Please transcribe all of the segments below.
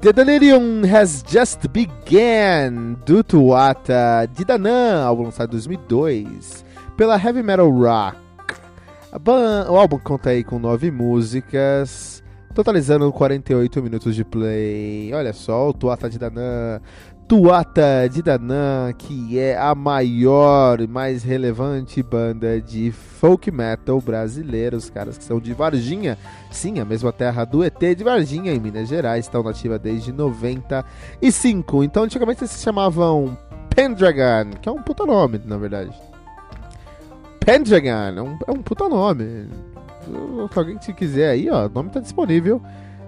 The Delirium has just begun, do Tuata de Danan, álbum lançado em 2002 pela Heavy Metal Rock. o álbum conta aí com nove músicas, totalizando 48 minutos de play. Olha só, o Tuata de Danan, Tuata de Danan, que é a maior e mais relevante banda de folk metal brasileira. Os caras que são de Varginha, sim, a mesma terra do ET de Varginha, em Minas Gerais, estão nativa desde 95. Então, antigamente eles se chamavam Pendragon, que é um puta nome, na verdade. Pendragon é um, é um puta nome. Se alguém que quiser aí, ó, o nome tá disponível.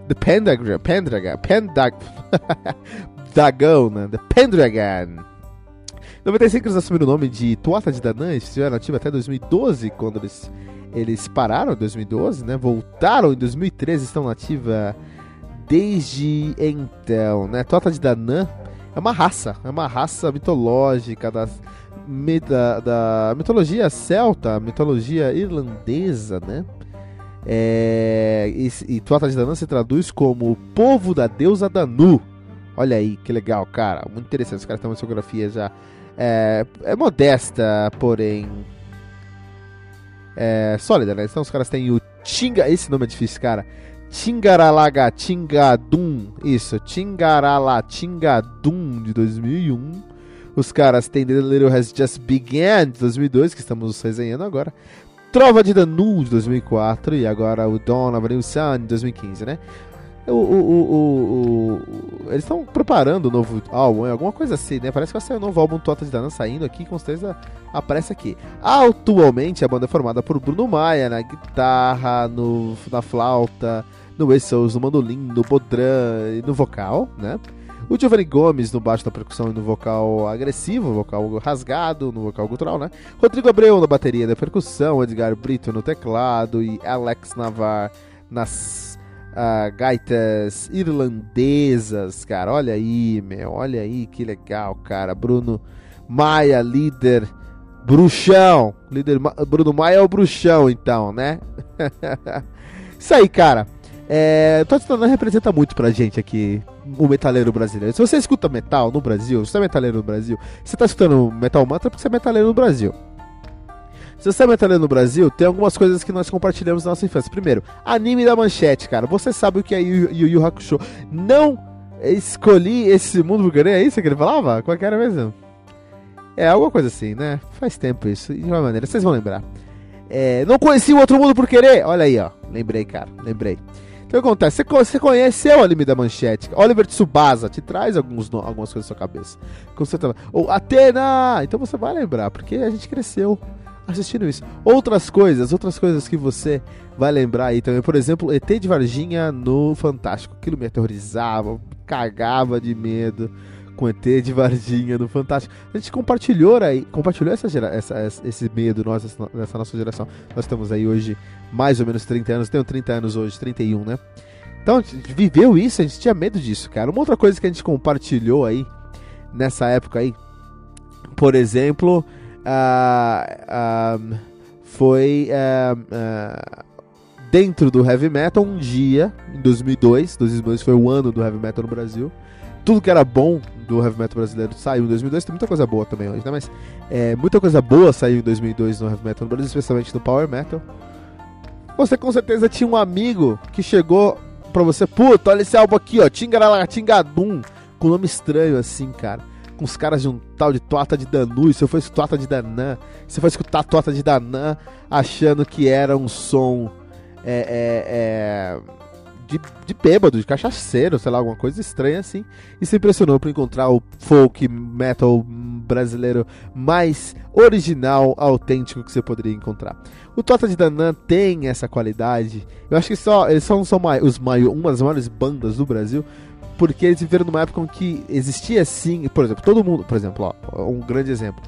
The Pendragon, Pendragon, Pendag... Dragão, né? The Pendragon. Em 95 eles assumiram o nome de Tuata de Danã, estiveram ativos até 2012, quando eles, eles pararam em 2012, né? Voltaram em 2013, estão nativa desde então, né? Tuata de Danã é uma raça, é uma raça mitológica das, da, da mitologia celta, mitologia irlandesa, né? É, e, e Tuata de Danã se traduz como o povo da deusa Danu. Olha aí, que legal, cara. Muito interessante. Os caras têm uma discografia já. É, é modesta, porém. É sólida, né? Então os caras têm o Tinga. Esse nome é difícil, cara. Tingaralaga Tingadum. Isso, Tingarala Tingadum de 2001. Os caras têm The Little Has Just Begun de 2002, que estamos resenhando agora. Trova de Danu de 2004 e agora o Dawn of a New Sun de 2015, né? O, o, o, eles estão preparando o um novo álbum, alguma coisa assim, né? Parece que vai sair um novo álbum Tota de Danan saindo aqui, com certeza aparece aqui. Atualmente a banda é formada por Bruno Maia na guitarra, no, na flauta, no whistles, no mandolim, no bodrã e no vocal, né? O Giovanni Gomes no baixo da percussão e no vocal agressivo, vocal rasgado, no vocal gutural, né? Rodrigo Abreu na bateria da percussão, Edgar Brito no teclado e Alex Navar nas uh, gaitas irlandesas, cara. Olha aí, meu. Olha aí que legal, cara. Bruno Maia, líder bruxão. Líder Bruno Maia é o bruxão, então, né? Isso aí, cara. É, Tottenham representa muito pra gente aqui, o metaleiro brasileiro. Se você escuta metal no Brasil, se você é metaleiro no Brasil, você tá escutando Metal Mantra porque você é metaleiro no Brasil. Se você é metaleiro no Brasil, tem algumas coisas que nós compartilhamos na nossa infância. Primeiro, anime da manchete, cara. Você sabe o que é Yu Yu, Yu Hakusho. Não escolhi esse mundo vulgar, é isso que ele falava? Qual que era mesmo? É, alguma coisa assim, né? Faz tempo isso, de uma maneira, vocês vão lembrar. É, não conheci o outro mundo por querer? Olha aí, ó. Lembrei, cara, lembrei. Que acontece? Você conheceu o anime da manchete. Oliver Tsubasa te traz alguns, algumas coisas na sua cabeça. Ou Atena! Então você vai lembrar, porque a gente cresceu assistindo isso. Outras coisas, outras coisas que você vai lembrar aí também. Por exemplo, ET de Varginha no Fantástico. Aquilo me aterrorizava, cagava de medo com ET de Varginha no Fantástico. A gente compartilhou aí, compartilhou essa, gera, essa, esse medo nosso, nessa nossa geração. Nós estamos aí hoje mais ou menos 30 anos, tenho 30 anos hoje, 31, né? Então, a gente viveu isso, a gente tinha medo disso, cara. Uma outra coisa que a gente compartilhou aí, nessa época aí, por exemplo, uh, uh, foi uh, dentro do heavy metal um dia, em 2002, 2002 foi o ano do heavy metal no Brasil. Tudo que era bom do heavy metal brasileiro saiu em 2002, tem muita coisa boa também hoje, né? Mas é, muita coisa boa saiu em 2002 no heavy metal no Brasil, especialmente no power metal. Você com certeza tinha um amigo que chegou pra você, puta, olha esse álbum aqui, ó, Tingaralatingadum, com nome estranho assim, cara. Com os caras de um tal de Toata de Danu, se eu fosse Toata de Danã, você foi escutar Toata de Danã achando que era um som é, é, é, de, de bêbado, de cachaceiro, sei lá, alguma coisa estranha assim, e se impressionou por encontrar o folk metal brasileiro mais original, autêntico que você poderia encontrar. O Tota de Danã tem essa qualidade. Eu acho que só eles são, são os maiores, uma das maiores bandas do Brasil, porque eles viveram numa época em que existia assim, por exemplo, todo mundo, por exemplo, ó, um grande exemplo.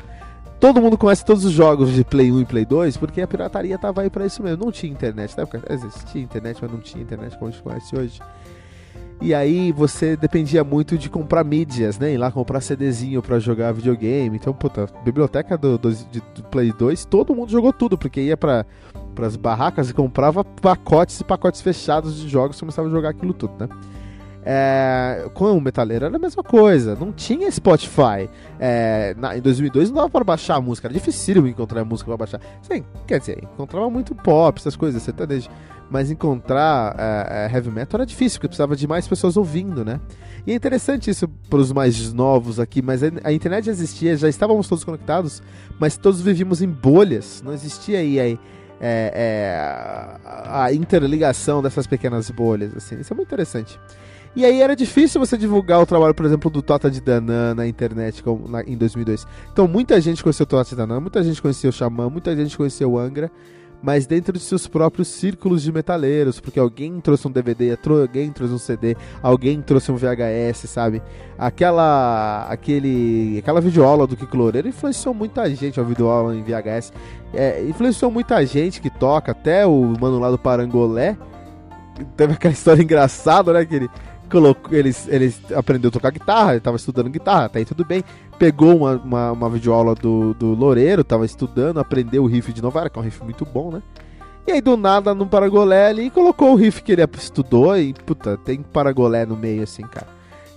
Todo mundo conhece todos os jogos de Play 1 e Play 2 porque a pirataria tava aí pra isso mesmo. Não tinha internet, na época existia internet, mas não tinha internet como a gente conhece hoje. E aí você dependia muito de comprar mídias, né? Ir lá comprar CDzinho para jogar videogame. Então, puta, biblioteca do, do, de, do, Play 2, todo mundo jogou tudo, porque ia para as barracas e comprava pacotes e pacotes fechados de jogos e começava a jogar aquilo tudo, né? É, com o Metaleiro era a mesma coisa, não tinha Spotify. É, na, em 2002 não dava para baixar a música, era difícil encontrar música para baixar. Sim, quer dizer, encontrava muito pop, essas coisas, sertanejo. Mas encontrar é, é, heavy metal era difícil, porque precisava de mais pessoas ouvindo, né? E é interessante isso para os mais novos aqui, mas a, a, internet já existia, já estávamos todos conectados, mas todos vivíamos em bolhas, não existia aí, aí é, é, a interligação dessas pequenas bolhas, assim. Isso é muito interessante. E aí era difícil você divulgar o trabalho, por exemplo, do Tota de Danã na internet como, na, em 2002. Então muita gente conheceu o Tota de Danã, muita gente conheceu o Xamã, muita gente conheceu o Angra, mas dentro de seus próprios círculos de metaleiros, porque alguém trouxe um DVD, alguém trouxe um CD, alguém trouxe um VHS, sabe? Aquela aquele aquela videoaula do Kiko Loureiro influenciou muita gente, a videoaula em VHS, é, influenciou muita gente que toca, até o mano lá do Parangolé, teve aquela história engraçada, né, que ele colocou, ele, ele aprendeu a tocar guitarra, ele tava estudando guitarra, tá aí tudo bem. Pegou uma, uma, uma videoaula do, do Loureiro, tava estudando, aprendeu o riff de Novara, que é um riff muito bom, né? E aí do nada no Paragolé ali colocou o riff que ele estudou e, puta, tem Paragolé no meio assim, cara.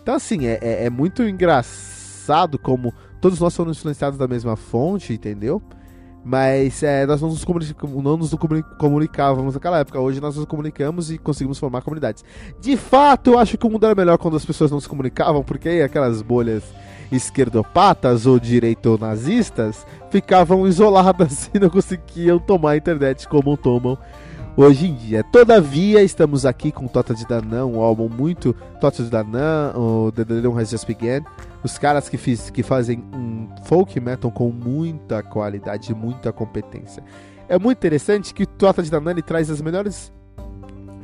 Então assim, é, é, é muito engraçado como todos nós somos influenciados da mesma fonte, entendeu? Mas é, nós não nos, não nos comunicávamos naquela época. Hoje nós nos comunicamos e conseguimos formar comunidades. De fato, eu acho que o mundo era melhor quando as pessoas não se comunicavam, porque aí aquelas bolhas esquerdopatas ou direito-nazistas ficavam isoladas e não conseguiam tomar a internet como tomam hoje em dia. Todavia, estamos aqui com Tota de Danã, um álbum muito Tota de Danã, o The Delirium Has Just Begun. Os caras que, fiz, que fazem um folk metal com muita qualidade, muita competência. É muito interessante que Tota de Danã traz as melhores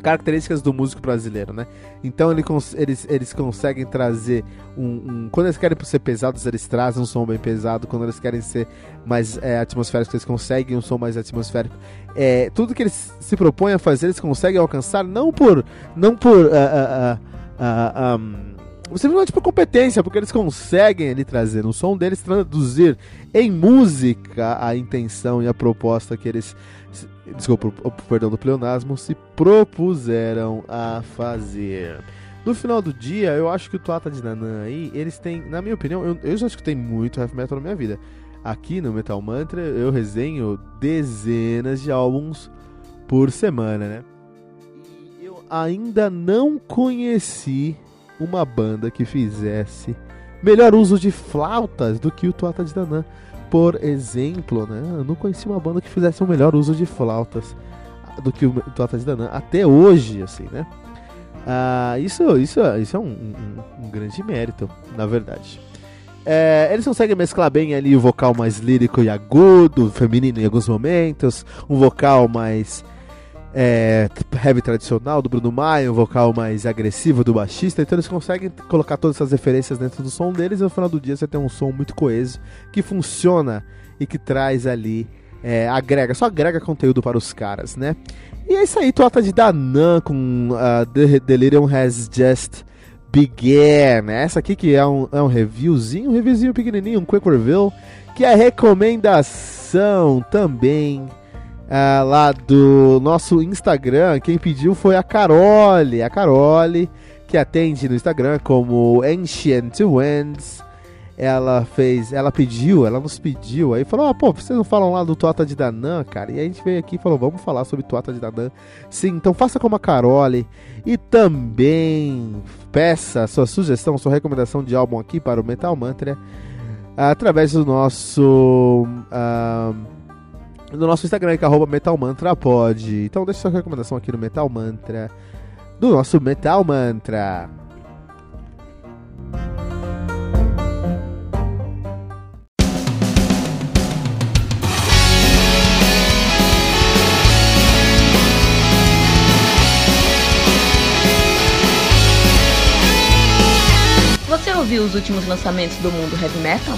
características do músico brasileiro, né? Então ele eles, eles conseguem trazer um, um, Quando eles querem ser pesados, eles trazem um som bem pesado. Quando eles querem ser mais é, atmosféricos, eles conseguem um som mais atmosférico. É, tudo que eles se propõem a fazer, eles conseguem alcançar não por. não por. Uh, uh, uh, um, simplesmente por competência, porque eles conseguem ali trazer no som deles, traduzir em música a intenção e a proposta que eles desculpa, perdão do pleonasmo, se propuseram a fazer. No final do dia, eu acho que o Tuata de Nanan aí, eles têm, na minha opinião, eu, eu já escutei muito heavy metal na minha vida. Aqui no Metal Mantra eu resenho dezenas de álbuns por semana, né? E eu ainda não conheci uma banda que fizesse melhor uso de flautas do que o Tuata de Nanan. Por exemplo, né? Eu não conheci uma banda que fizesse um melhor uso de flautas do que o Tota de Danan até hoje, assim, né? Ah, isso, isso, isso é um, um, um grande mérito, na verdade. É, eles conseguem mesclar bem ali o vocal mais lírico e agudo, feminino em alguns momentos, um vocal mais é, heavy tradicional do Bruno Maia, um vocal mais agressivo do baixista, então eles conseguem colocar todas essas referências dentro do som deles e no final do dia você tem um som muito coeso que funciona e que traz ali é, agrega, só agrega conteúdo para os caras, né? E é isso aí, Tota de Danan com uh, The Delirium Has Just Began. Essa aqui que é um, é um reviewzinho, um reviewzinho pequenininho, um quick review, que é recomendação também uh, lá do nosso Instagram. Quem pediu foi a Carole, a Carole, que atende no Instagram como Ancient Winds ela fez, ela pediu, ela nos pediu, aí falou, ah, pô, vocês não falam lá do Tuata de Danã, cara? E a gente veio aqui e falou, vamos falar sobre Tuata de Danã. Sim, então faça como a Carole e também peça sua sugestão, sua recomendação de álbum aqui para o Metal Mantra através do nosso uh, no nosso Instagram que é arroba Metal Mantra pode. Então deixe sua recomendação aqui no Metal Mantra do nosso Metal Mantra. Você ouviu os últimos lançamentos do mundo heavy metal?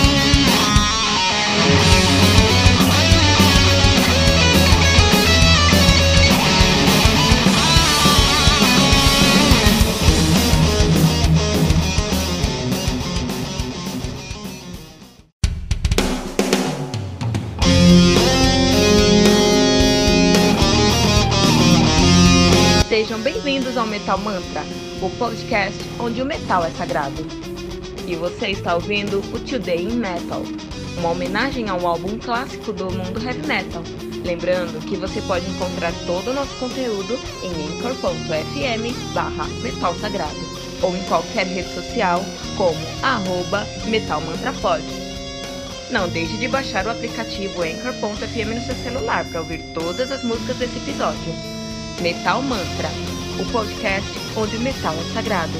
Mantra, o podcast onde o metal é sagrado. E você está ouvindo o Today in Metal, uma homenagem ao álbum clássico do mundo heavy metal. Lembrando que você pode encontrar todo o nosso conteúdo em anchor.fm barra metal sagrado ou em qualquer rede social como arroba metalmantrapod. Não deixe de baixar o aplicativo Anchor.fm no seu celular para ouvir todas as músicas desse episódio. Metal Mantra, o podcast onde o metal é sagrado.